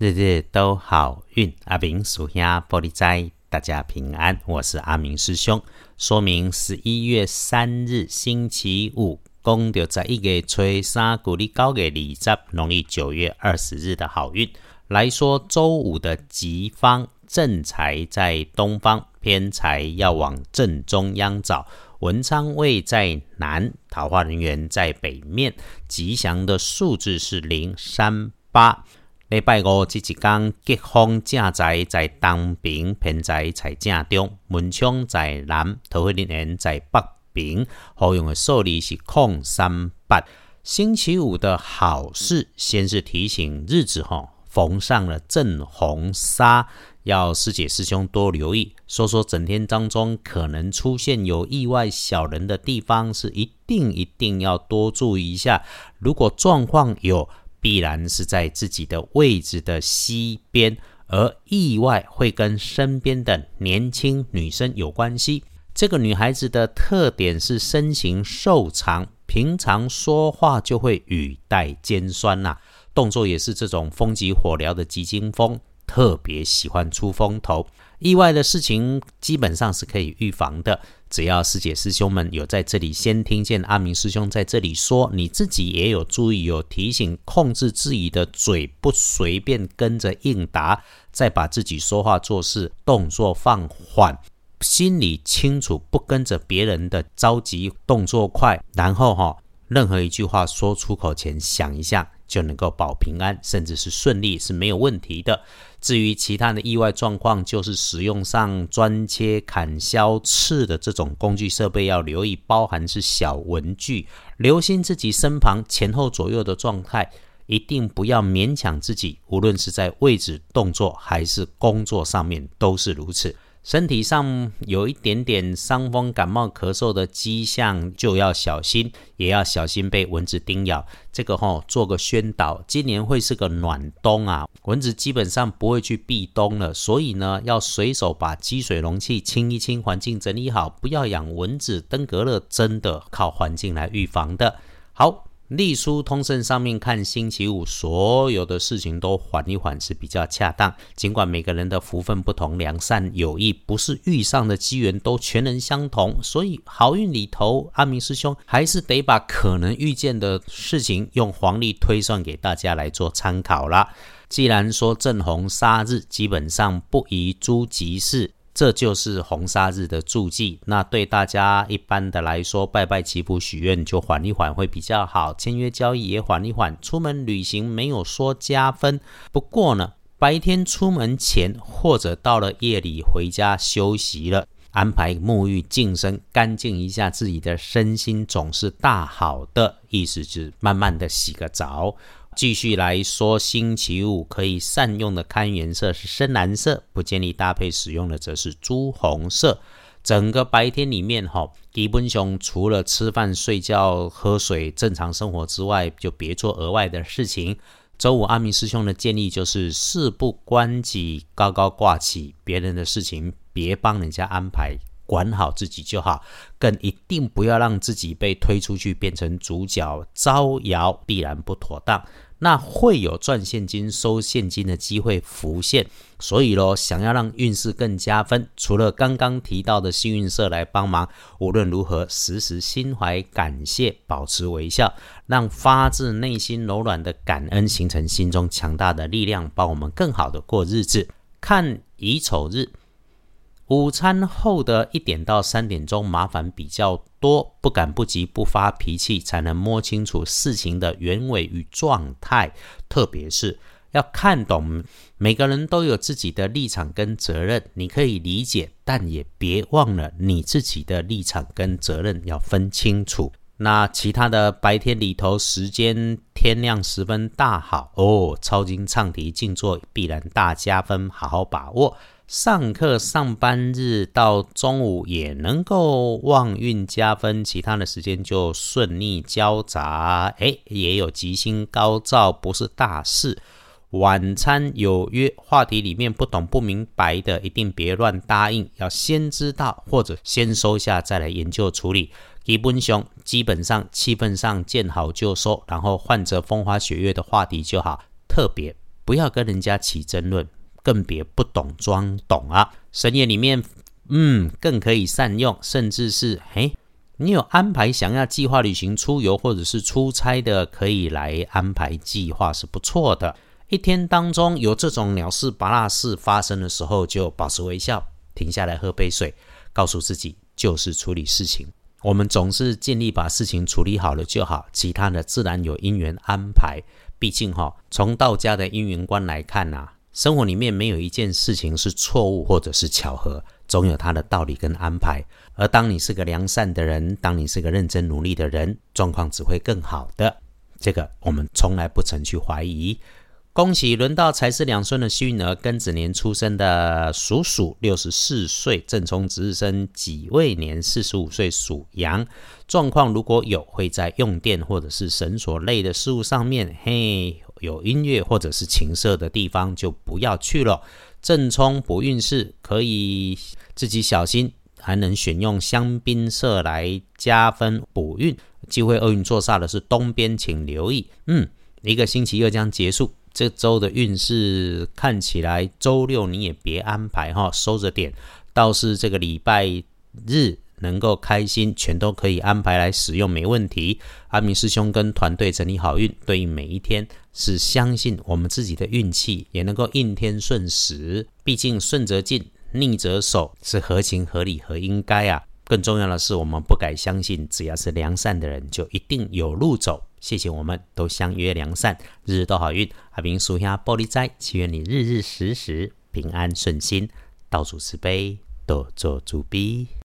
日日都好运。阿明属下玻璃斋，大家平安。我是阿明师兄。说明十一月三日星期五，公牛在一月初三，古历高月二十，农历九月二十日的好运来说，周五的吉方正财在东方，偏财要往正中央找。文昌位在南，桃花人员在北面，吉祥的数字是零三八。礼拜五这一天，吉方正在在东边，偏在在正中，文昌在南，桃花人员在北边。好用的数字是空三八。星期五的好事，先是提醒日子哈，逢上了正红纱。要师姐师兄多留意，说说整天当中可能出现有意外小人的地方，是一定一定要多注意一下。如果状况有，必然是在自己的位置的西边，而意外会跟身边的年轻女生有关系。这个女孩子的特点是身形瘦长，平常说话就会语带尖酸呐，动作也是这种风急火燎的急惊风。特别喜欢出风头，意外的事情基本上是可以预防的。只要师姐师兄们有在这里先听见阿明师兄在这里说，你自己也有注意有提醒，控制自己的嘴，不随便跟着应答，再把自己说话做事动作放缓，心里清楚，不跟着别人的着急动作快，然后哈，任何一句话说出口前想一下。就能够保平安，甚至是顺利是没有问题的。至于其他的意外状况，就是使用上钻切、砍削、刺的这种工具设备要留意，包含是小文具，留心自己身旁前后左右的状态，一定不要勉强自己，无论是在位置、动作还是工作上面都是如此。身体上有一点点伤风、感冒、咳嗽的迹象，就要小心，也要小心被蚊子叮咬。这个吼，做个宣导，今年会是个暖冬啊，蚊子基本上不会去避冬了，所以呢，要随手把积水容器清一清，环境整理好，不要养蚊子。登革热真的靠环境来预防的。好。隶书通胜上面看星期五，所有的事情都缓一缓是比较恰当。尽管每个人的福分不同，良善有益，不是遇上的机缘都全能相同，所以好运里头，阿明师兄还是得把可能遇见的事情用黄历推算给大家来做参考啦。既然说正红杀日，基本上不宜诸吉事。这就是红砂日的注记。那对大家一般的来说，拜拜祈福许愿就缓一缓会比较好，签约交易也缓一缓。出门旅行没有说加分，不过呢，白天出门前或者到了夜里回家休息了，安排沐浴净身，干净一下自己的身心，总是大好的。意思是慢慢的洗个澡。继续来说，星期五可以善用的看颜色是深蓝色，不建议搭配使用的则是朱红色。整个白天里面，哈，基本上除了吃饭、睡觉、喝水、正常生活之外，就别做额外的事情。周五阿明师兄的建议就是事不关己，高高挂起，别人的事情别帮人家安排，管好自己就好。更一定不要让自己被推出去变成主角，招摇必然不妥当。那会有赚现金、收现金的机会浮现，所以咯，想要让运势更加分，除了刚刚提到的幸运色来帮忙，无论如何，时时心怀感谢，保持微笑，让发自内心柔软的感恩形成心中强大的力量，帮我们更好的过日子。看乙丑日。午餐后的一点到三点钟，麻烦比较多，不赶不急，不发脾气，才能摸清楚事情的原委与状态。特别是要看懂，每个人都有自己的立场跟责任，你可以理解，但也别忘了你自己的立场跟责任要分清楚。那其他的白天里头，时间天亮十分大好哦，抄经唱题静坐必然大加分，好好把握。上课上班日到中午也能够旺运加分，其他的时间就顺逆交杂，哎，也有吉星高照，不是大事。晚餐有约，话题里面不懂不明白的，一定别乱答应，要先知道或者先收下，再来研究处理。基本上基本上气氛上见好就收，然后换着风花雪月的话题就好，特别。不要跟人家起争论，更别不懂装懂啊。深夜里面，嗯，更可以善用，甚至是嘿，你有安排想要计划旅行出游或者是出差的，可以来安排计划是不错的。一天当中有这种鸟事、拔蜡事发生的时候，就保持微笑，停下来喝杯水，告诉自己就是处理事情。我们总是尽力把事情处理好了就好，其他的自然有因缘安排。毕竟哈，从道家的因缘观来看呐，生活里面没有一件事情是错误或者是巧合，总有它的道理跟安排。而当你是个良善的人，当你是个认真努力的人，状况只会更好的。这个我们从来不曾去怀疑。恭喜轮到财是两孙的幸运儿，庚子年出生的属鼠，六十四岁正冲值日生己未年四十五岁属羊。状况如果有会在用电或者是绳索类的事物上面，嘿，有音乐或者是情色的地方就不要去了。正冲不运势可以自己小心，还能选用香槟色来加分补运。机会厄运坐煞的是东边，请留意。嗯，一个星期又将结束。这周的运势看起来，周六你也别安排哈，收着点。倒是这个礼拜日能够开心，全都可以安排来使用，没问题。阿明师兄跟团队整理好运，对应每一天，是相信我们自己的运气也能够应天顺时。毕竟顺则进，逆则守，是合情合理和应该啊。更重要的是，我们不敢相信，只要是良善的人，就一定有路走。谢谢，我们都相约良善，日日都好运。阿明属下玻璃斋，祈愿你日日时时平安顺心，道主慈悲，多做主逼。